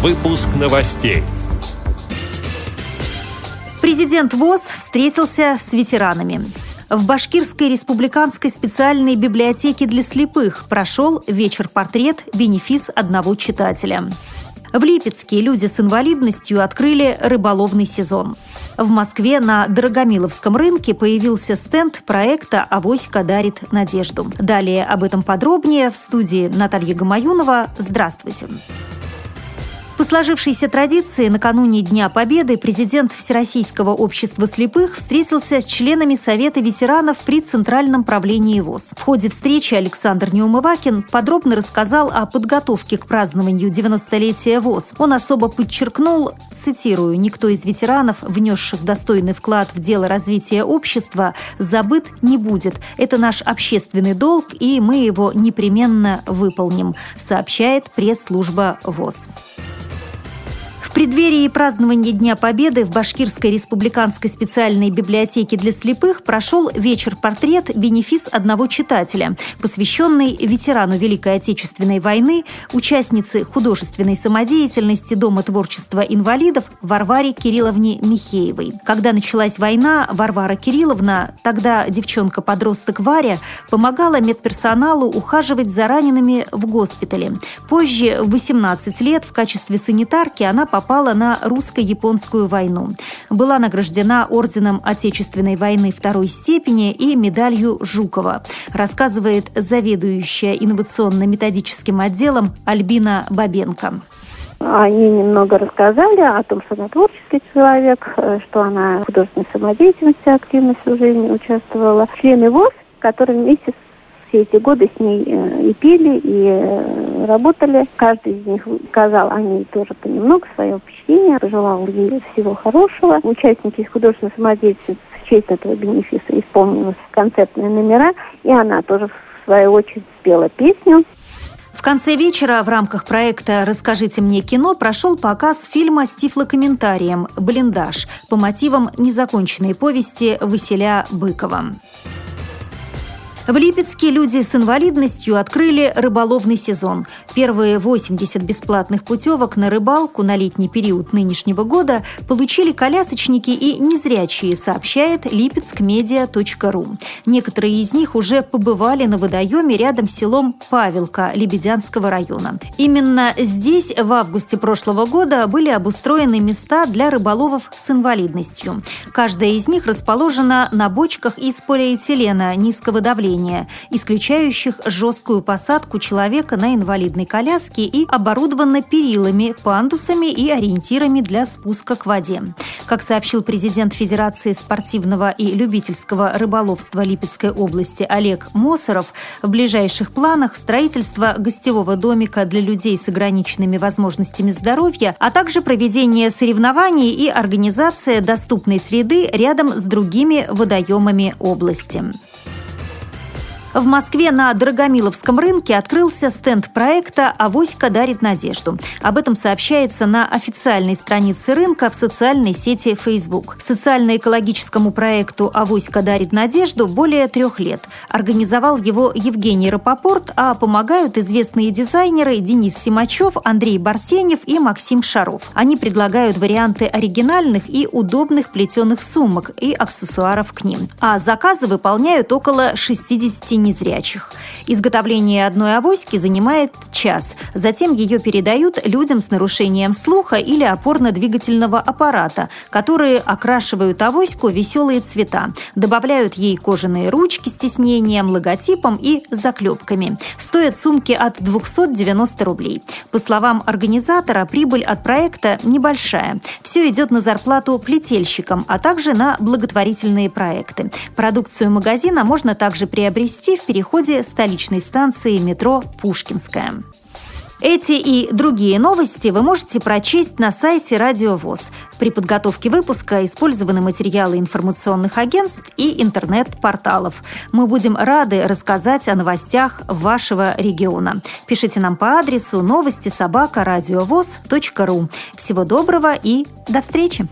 Выпуск новостей. Президент ВОЗ встретился с ветеранами. В Башкирской республиканской специальной библиотеке для слепых прошел вечер-портрет «Бенефис одного читателя». В Липецке люди с инвалидностью открыли рыболовный сезон. В Москве на Дорогомиловском рынке появился стенд проекта «Авоська дарит надежду». Далее об этом подробнее в студии Наталья Гамаюнова. Здравствуйте. Здравствуйте. По сложившейся традиции, накануне Дня Победы президент Всероссийского общества слепых встретился с членами Совета ветеранов при Центральном правлении ВОЗ. В ходе встречи Александр Неумывакин подробно рассказал о подготовке к празднованию 90-летия ВОЗ. Он особо подчеркнул, цитирую, «Никто из ветеранов, внесших достойный вклад в дело развития общества, забыт не будет. Это наш общественный долг, и мы его непременно выполним», сообщает пресс-служба ВОЗ преддверии празднования Дня Победы в Башкирской республиканской специальной библиотеке для слепых прошел вечер-портрет «Бенефис одного читателя», посвященный ветерану Великой Отечественной войны, участнице художественной самодеятельности Дома творчества инвалидов Варваре Кирилловне Михеевой. Когда началась война, Варвара Кирилловна, тогда девчонка-подросток Варя, помогала медперсоналу ухаживать за ранеными в госпитале. Позже, в 18 лет, в качестве санитарки она попала попала на русско-японскую войну. Была награждена Орденом Отечественной войны второй степени и медалью Жукова, рассказывает заведующая инновационно-методическим отделом Альбина Бабенко. Они немного рассказали о том, что она творческий человек, э, что она в художественной самодеятельности активно всю жизнь участвовала. Члены ВОЗ, которые вместе с все эти годы с ней э, и пели, и э, работали. Каждый из них сказал о ней тоже понемногу свое впечатление, пожелал ей всего хорошего. Участники из художественной самодеятельности в честь этого бенефиса исполнились концертные номера, и она тоже в свою очередь спела песню. В конце вечера в рамках проекта «Расскажите мне кино» прошел показ фильма с тифлокомментарием «Блиндаж» по мотивам незаконченной повести Василя Быкова. В Липецке люди с инвалидностью открыли рыболовный сезон. Первые 80 бесплатных путевок на рыбалку на летний период нынешнего года получили колясочники и незрячие, сообщает lipetskmedia.ru. Некоторые из них уже побывали на водоеме рядом с селом Павелка Лебедянского района. Именно здесь в августе прошлого года были обустроены места для рыболовов с инвалидностью. Каждая из них расположена на бочках из полиэтилена низкого давления управления, исключающих жесткую посадку человека на инвалидной коляске и оборудована перилами, пандусами и ориентирами для спуска к воде. Как сообщил президент Федерации спортивного и любительского рыболовства Липецкой области Олег Мосоров, в ближайших планах строительство гостевого домика для людей с ограниченными возможностями здоровья, а также проведение соревнований и организация доступной среды рядом с другими водоемами области. В Москве на Драгомиловском рынке открылся стенд проекта «Авоська дарит надежду». Об этом сообщается на официальной странице рынка в социальной сети Facebook. Социально-экологическому проекту «Авоська дарит надежду» более трех лет. Организовал его Евгений Рапопорт, а помогают известные дизайнеры Денис Симачев, Андрей Бартенев и Максим Шаров. Они предлагают варианты оригинальных и удобных плетеных сумок и аксессуаров к ним. А заказы выполняют около 60 незрячих. Изготовление одной авоськи занимает час. Затем ее передают людям с нарушением слуха или опорно-двигательного аппарата, которые окрашивают авоську веселые цвета, добавляют ей кожаные ручки с тиснением, логотипом и заклепками. Стоят сумки от 290 рублей. По словам организатора, прибыль от проекта небольшая. Все идет на зарплату плетельщикам, а также на благотворительные проекты. Продукцию магазина можно также приобрести в переходе столичной станции метро «Пушкинская». Эти и другие новости вы можете прочесть на сайте Радио ВОЗ. При подготовке выпуска использованы материалы информационных агентств и интернет-порталов. Мы будем рады рассказать о новостях вашего региона. Пишите нам по адресу новости собака ру. Всего доброго и до встречи!